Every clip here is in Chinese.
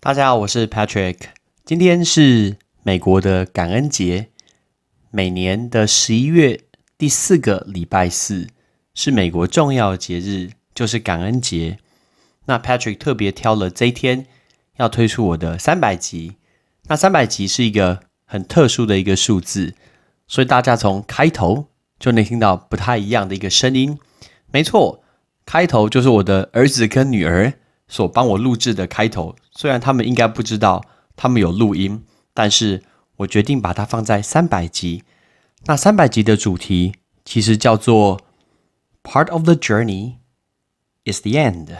大家好，我是 Patrick。今天是美国的感恩节，每年的十一月第四个礼拜四是美国重要的节日，就是感恩节。那 Patrick 特别挑了这一天要推出我的三百集。那三百集是一个很特殊的一个数字，所以大家从开头就能听到不太一样的一个声音。没错，开头就是我的儿子跟女儿。所帮我录制的开头，虽然他们应该不知道他们有录音，但是我决定把它放在三百集。那三百集的主题其实叫做 “Part of the journey is the end”，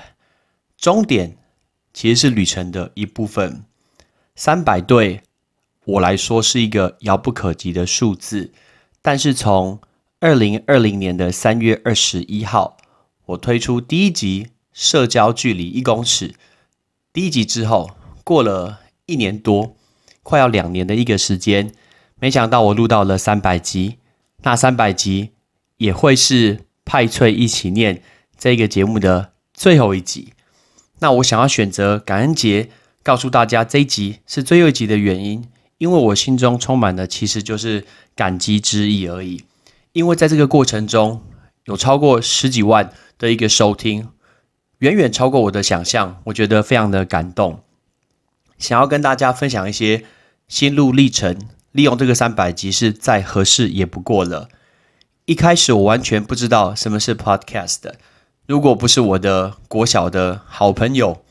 终点其实是旅程的一部分。三百对我来说是一个遥不可及的数字，但是从二零二零年的三月二十一号，我推出第一集。社交距离一公尺。第一集之后，过了一年多，快要两年的一个时间，没想到我录到了三百集。那三百集也会是派翠一起念这个节目的最后一集。那我想要选择感恩节，告诉大家这一集是最后一集的原因，因为我心中充满的其实就是感激之意而已。因为在这个过程中，有超过十几万的一个收听。远远超过我的想象，我觉得非常的感动。想要跟大家分享一些心路历程，利用这个三百集是再合适也不过了。一开始我完全不知道什么是 Podcast，如果不是我的国小的好朋友，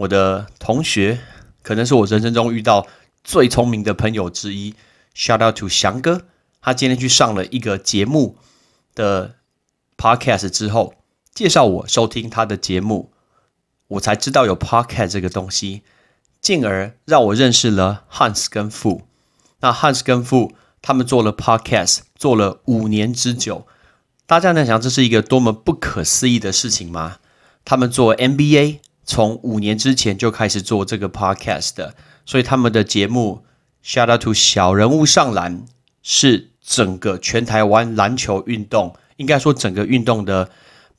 我的同学，可能是我人生中遇到最聪明的朋友之一。Shout out to 翔哥，他今天去上了一个节目的 Podcast 之后。介绍我收听他的节目，我才知道有 podcast 这个东西，进而让我认识了 Hans 跟 Fu。那 Hans 跟 Fu 他们做了 podcast，做了五年之久。大家能想这是一个多么不可思议的事情吗？他们做 MBA，从五年之前就开始做这个 podcast 的，所以他们的节目 Shout out to 小人物上篮，是整个全台湾篮球运动，应该说整个运动的。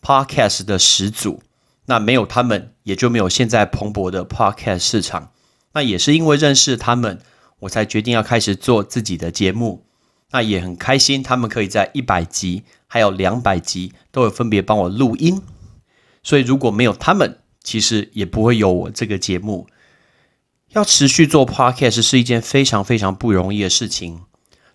Podcast 的始祖，那没有他们，也就没有现在蓬勃的 Podcast 市场。那也是因为认识他们，我才决定要开始做自己的节目。那也很开心，他们可以在一百集还有两百集都有分别帮我录音。所以如果没有他们，其实也不会有我这个节目。要持续做 Podcast 是一件非常非常不容易的事情。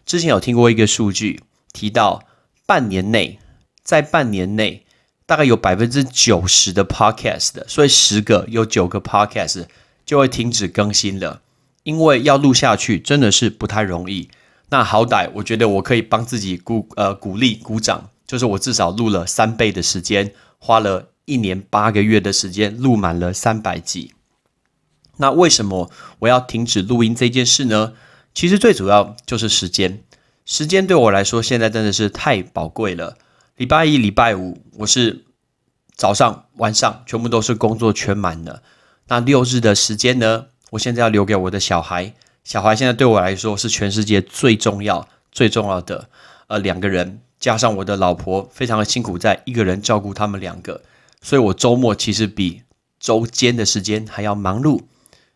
之前有听过一个数据，提到半年内，在半年内。大概有百分之九十的 podcast 的，所以十个有九个 podcast 就会停止更新了，因为要录下去真的是不太容易。那好歹我觉得我可以帮自己鼓呃鼓励鼓掌，就是我至少录了三倍的时间，花了一年八个月的时间录满了三百集。那为什么我要停止录音这件事呢？其实最主要就是时间，时间对我来说现在真的是太宝贵了。礼拜一、礼拜五，我是早上、晚上全部都是工作全满的。那六日的时间呢？我现在要留给我的小孩。小孩现在对我来说是全世界最重要、最重要的。呃，两个人加上我的老婆，非常的辛苦，在一个人照顾他们两个。所以我周末其实比周间的时间还要忙碌。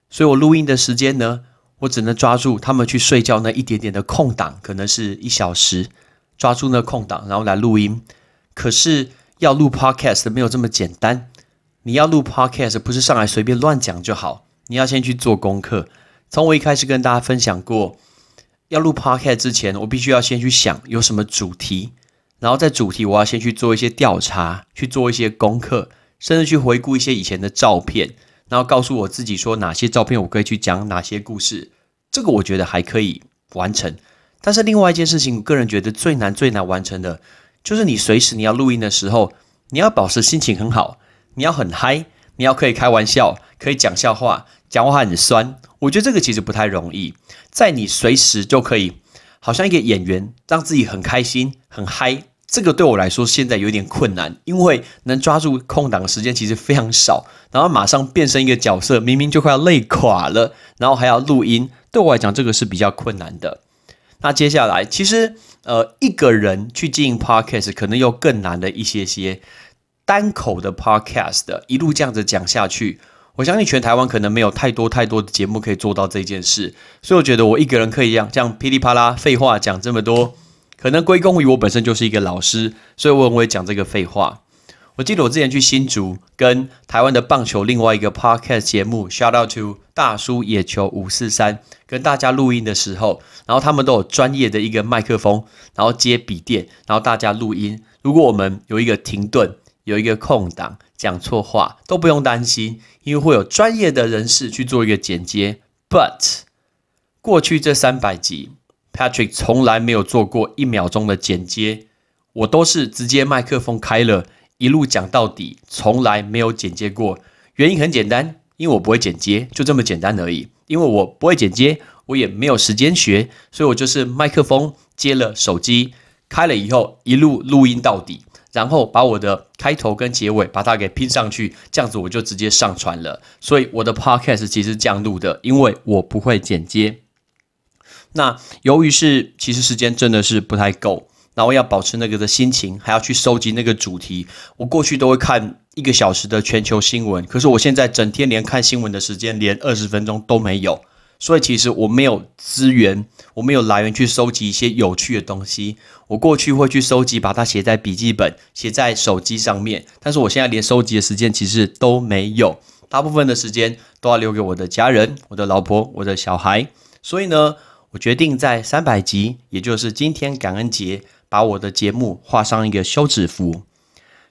所以我录音的时间呢，我只能抓住他们去睡觉那一点点的空档，可能是一小时。抓住那空档，然后来录音。可是要录 podcast 没有这么简单。你要录 podcast 不是上来随便乱讲就好，你要先去做功课。从我一开始跟大家分享过，要录 podcast 之前，我必须要先去想有什么主题，然后在主题我要先去做一些调查，去做一些功课，甚至去回顾一些以前的照片，然后告诉我自己说哪些照片我可以去讲哪些故事。这个我觉得还可以完成。但是另外一件事情，我个人觉得最难最难完成的，就是你随时你要录音的时候，你要保持心情很好，你要很嗨，你要可以开玩笑，可以讲笑话，讲话很酸。我觉得这个其实不太容易，在你随时就可以，好像一个演员，让自己很开心、很嗨。这个对我来说现在有点困难，因为能抓住空档的时间其实非常少，然后马上变身一个角色，明明就快要累垮了，然后还要录音，对我来讲，这个是比较困难的。那接下来，其实呃，一个人去经营 podcast 可能又更难的一些些。单口的 podcast 一路这样子讲下去，我相信全台湾可能没有太多太多的节目可以做到这件事。所以我觉得我一个人可以这样这样噼里啪啦废话讲这么多，可能归功于我本身就是一个老师，所以我很会讲这个废话。我记得我之前去新竹跟台湾的棒球另外一个 podcast 节目 Shout out to 大叔野球五四三跟大家录音的时候，然后他们都有专业的一个麦克风，然后接笔电，然后大家录音。如果我们有一个停顿。有一个空档，讲错话都不用担心，因为会有专业的人士去做一个剪接。But 过去这三百集，Patrick 从来没有做过一秒钟的剪接，我都是直接麦克风开了，一路讲到底，从来没有剪接过。原因很简单，因为我不会剪接，就这么简单而已。因为我不会剪接，我也没有时间学，所以我就是麦克风接了手机，开了以后一路录音到底。然后把我的开头跟结尾把它给拼上去，这样子我就直接上传了。所以我的 podcast 其实这样录的，因为我不会剪接。那由于是其实时间真的是不太够，然后要保持那个的心情，还要去收集那个主题。我过去都会看一个小时的全球新闻，可是我现在整天连看新闻的时间连二十分钟都没有。所以其实我没有资源，我没有来源去收集一些有趣的东西。我过去会去收集，把它写在笔记本、写在手机上面。但是我现在连收集的时间其实都没有，大部分的时间都要留给我的家人、我的老婆、我的小孩。所以呢，我决定在三百集，也就是今天感恩节，把我的节目画上一个休止符。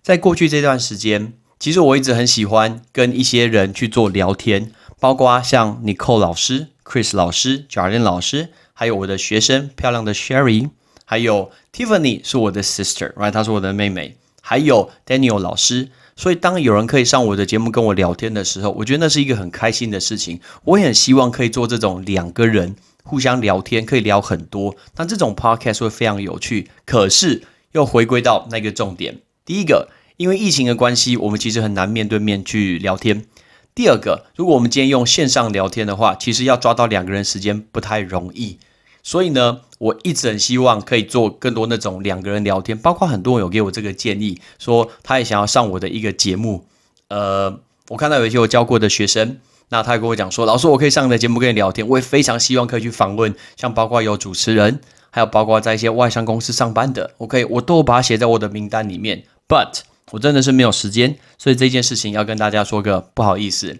在过去这段时间，其实我一直很喜欢跟一些人去做聊天，包括像 Nicole 老师。Chris 老师、Jordan 老师，还有我的学生漂亮的 Sherry，还有 Tiffany 是我的 sister，right？她是我的妹妹，还有 Daniel 老师。所以当有人可以上我的节目跟我聊天的时候，我觉得那是一个很开心的事情。我也很希望可以做这种两个人互相聊天，可以聊很多。但这种 podcast 会非常有趣。可是又回归到那个重点，第一个，因为疫情的关系，我们其实很难面对面去聊天。第二个，如果我们今天用线上聊天的话，其实要抓到两个人时间不太容易。所以呢，我一直很希望可以做更多那种两个人聊天，包括很多人有给我这个建议，说他也想要上我的一个节目。呃，我看到有一些我教过的学生，那他也跟我讲说，老师我可以上你的节目跟你聊天，我也非常希望可以去访问，像包括有主持人，还有包括在一些外商公司上班的，OK，我都把它写在我的名单里面。But 我真的是没有时间，所以这件事情要跟大家说个不好意思。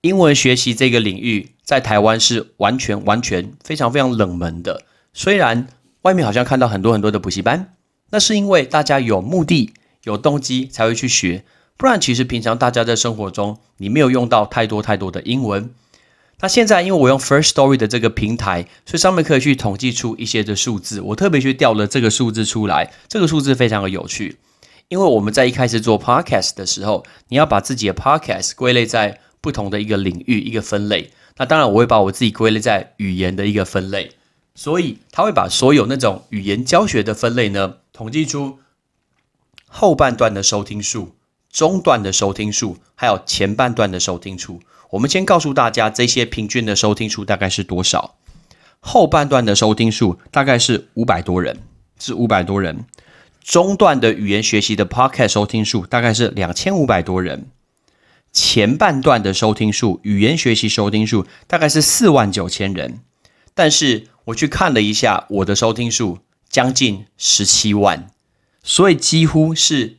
英文学习这个领域在台湾是完全完全非常非常冷门的。虽然外面好像看到很多很多的补习班，那是因为大家有目的、有动机才会去学，不然其实平常大家在生活中你没有用到太多太多的英文。那现在因为我用 First Story 的这个平台，所以上面可以去统计出一些的数字。我特别去调了这个数字出来，这个数字非常的有趣。因为我们在一开始做 podcast 的时候，你要把自己的 podcast 归类在不同的一个领域、一个分类。那当然，我会把我自己归类在语言的一个分类。所以，他会把所有那种语言教学的分类呢，统计出后半段的收听数、中段的收听数，还有前半段的收听数。我们先告诉大家，这些平均的收听数大概是多少？后半段的收听数大概是五百多人，是五百多人。中段的语言学习的 Podcast 收听数大概是两千五百多人，前半段的收听数语言学习收听数大概是四万九千人，但是我去看了一下我的收听数将近十七万，所以几乎是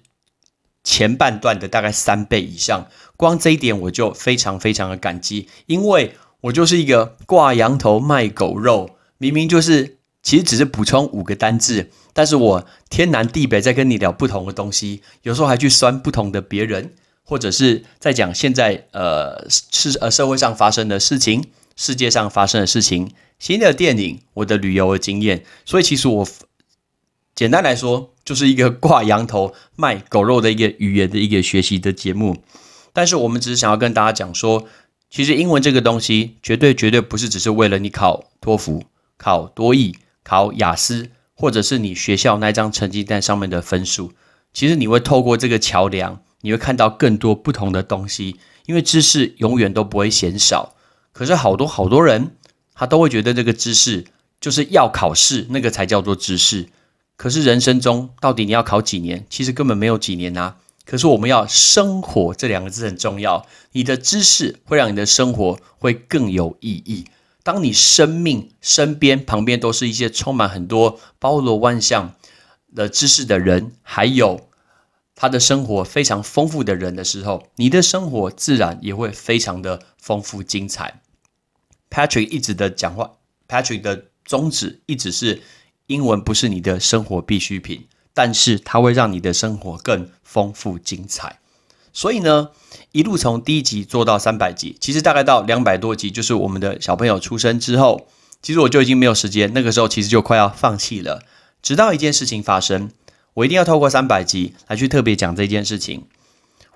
前半段的大概三倍以上。光这一点我就非常非常的感激，因为我就是一个挂羊头卖狗肉，明明就是其实只是补充五个单字。但是我天南地北在跟你聊不同的东西，有时候还去酸不同的别人，或者是在讲现在呃是呃社会上发生的事情，世界上发生的事情，新的电影，我的旅游的经验。所以其实我简单来说，就是一个挂羊头卖狗肉的一个语言的一个学习的节目。但是我们只是想要跟大家讲说，其实英文这个东西，绝对绝对不是只是为了你考托福、考多译、考雅思。或者是你学校那张成绩单上面的分数，其实你会透过这个桥梁，你会看到更多不同的东西。因为知识永远都不会嫌少。可是好多好多人，他都会觉得这个知识就是要考试，那个才叫做知识。可是人生中到底你要考几年？其实根本没有几年啊。可是我们要生活这两个字很重要。你的知识会让你的生活会更有意义。当你生命身边旁边都是一些充满很多包罗万象的知识的人，还有他的生活非常丰富的人的时候，你的生活自然也会非常的丰富精彩。Patrick 一直的讲话，Patrick 的宗旨一直是。英文不是你的生活必需品，但是它会让你的生活更丰富精彩。所以呢，一路从第一集做到三百集，其实大概到两百多集，就是我们的小朋友出生之后，其实我就已经没有时间。那个时候其实就快要放弃了。直到一件事情发生，我一定要透过三百集来去特别讲这件事情。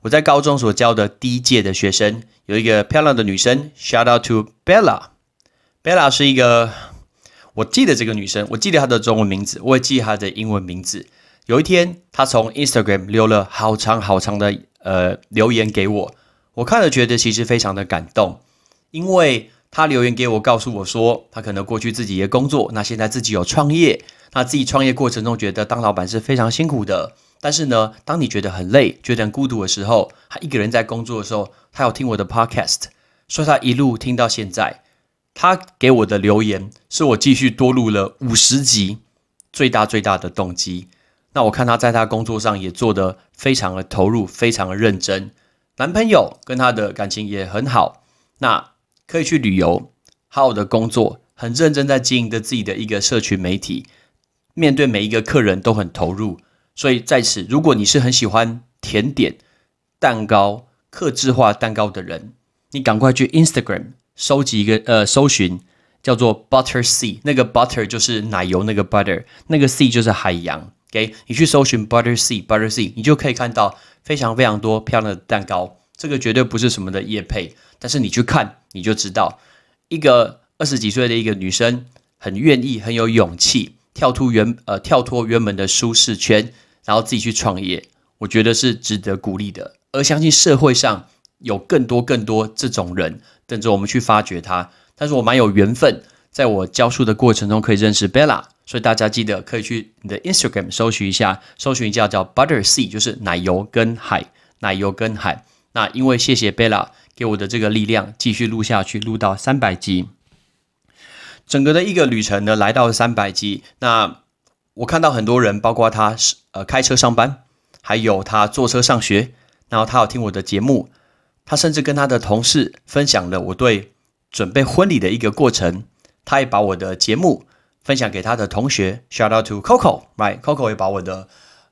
我在高中所教的第一届的学生，有一个漂亮的女生，shout out to Bella。Bella 是一个。我记得这个女生，我记得她的中文名字，我也记她的英文名字。有一天，她从 Instagram 留了好长好长的呃留言给我，我看了觉得其实非常的感动，因为她留言给我，告诉我说她可能过去自己也工作，那现在自己有创业，那自己创业过程中觉得当老板是非常辛苦的，但是呢，当你觉得很累、觉得很孤独的时候，她一个人在工作的时候，她有听我的 Podcast，说她一路听到现在。他给我的留言是我继续多录了五十集最大最大的动机。那我看他在他工作上也做得非常的投入，非常的认真。男朋友跟他的感情也很好，那可以去旅游，好好的工作，很认真在经营着自己的一个社群媒体，面对每一个客人都很投入。所以在此，如果你是很喜欢甜点、蛋糕、克制化蛋糕的人，你赶快去 Instagram。收集一个呃，搜寻叫做 Butter Sea，那个 Butter 就是奶油那个 Butter，那个 Sea 就是海洋。OK，你去搜寻 Butter Sea，Butter Sea，你就可以看到非常非常多漂亮的蛋糕。这个绝对不是什么的叶配，但是你去看你就知道，一个二十几岁的一个女生很愿意、很有勇气跳出原呃跳脱原本的舒适圈，然后自己去创业，我觉得是值得鼓励的。而相信社会上有更多更多这种人。等着我们去发掘它，但是我蛮有缘分，在我教书的过程中可以认识 Bella，所以大家记得可以去你的 Instagram 搜寻一下，搜寻一下叫 Butter Sea，就是奶油跟海，奶油跟海。那因为谢谢 Bella 给我的这个力量，继续录下去，录到三百集，整个的一个旅程呢，来到三百集。那我看到很多人，包括他是呃开车上班，还有他坐车上学，然后他有听我的节目。他甚至跟他的同事分享了我对准备婚礼的一个过程，他也把我的节目分享给他的同学，shout out to Coco，right？Coco 也把我的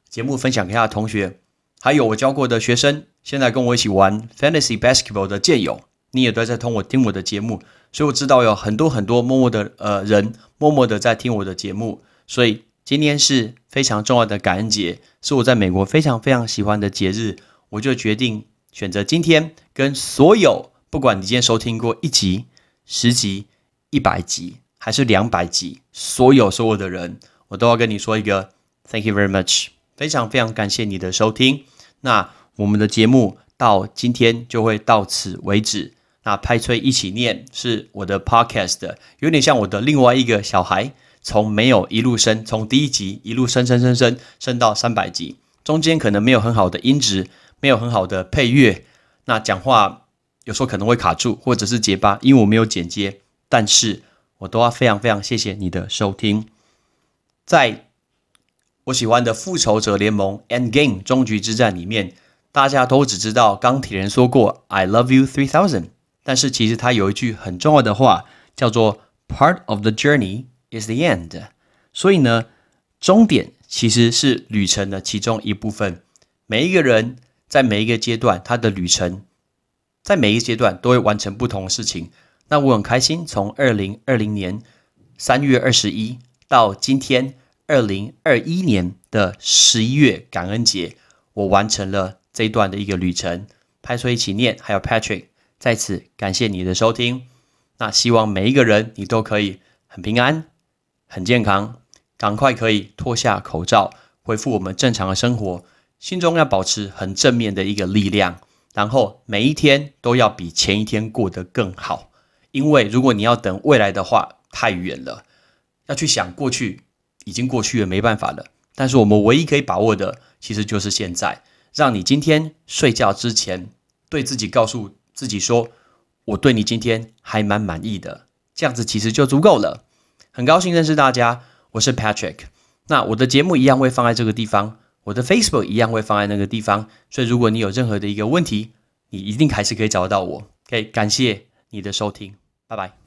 节目分享给他的同学，还有我教过的学生，现在跟我一起玩 Fantasy Basketball 的健友，你也都在通我听我的节目，所以我知道有很多很多默默的呃人，默默的在听我的节目，所以今天是非常重要的感恩节，是我在美国非常非常喜欢的节日，我就决定。选择今天跟所有，不管你今天收听过一集、十集、一百集还是两百集，所有所有的人，我都要跟你说一个 Thank you very much，非常非常感谢你的收听。那我们的节目到今天就会到此为止。那拍吹一起念是我的 Podcast，有点像我的另外一个小孩，从没有一路升，从第一集一路升升升升升到三百集，中间可能没有很好的音质。没有很好的配乐，那讲话有时候可能会卡住，或者是结巴，因为我没有剪接。但是我都要非常非常谢谢你的收听。在我喜欢的《复仇者联盟》End Game 终局之战里面，大家都只知道钢铁人说过 “I love you three thousand”，但是其实他有一句很重要的话，叫做 “Part of the journey is the end”。所以呢，终点其实是旅程的其中一部分。每一个人。在每一个阶段，他的旅程，在每一个阶段都会完成不同的事情。那我很开心，从二零二零年三月二十一到今天二零二一年的十一月感恩节，我完成了这一段的一个旅程。拍出一起念，还有 Patrick，在此感谢你的收听。那希望每一个人你都可以很平安、很健康，赶快可以脱下口罩，恢复我们正常的生活。心中要保持很正面的一个力量，然后每一天都要比前一天过得更好，因为如果你要等未来的话，太远了，要去想过去已经过去了，没办法了。但是我们唯一可以把握的，其实就是现在。让你今天睡觉之前，对自己告诉自己说：“我对你今天还蛮满意的。”这样子其实就足够了。很高兴认识大家，我是 Patrick。那我的节目一样会放在这个地方，我的 Facebook 一样会放在那个地方。所以如果你有任何的一个问题，你一定还是可以找得到我。OK，感谢你的收听，拜拜。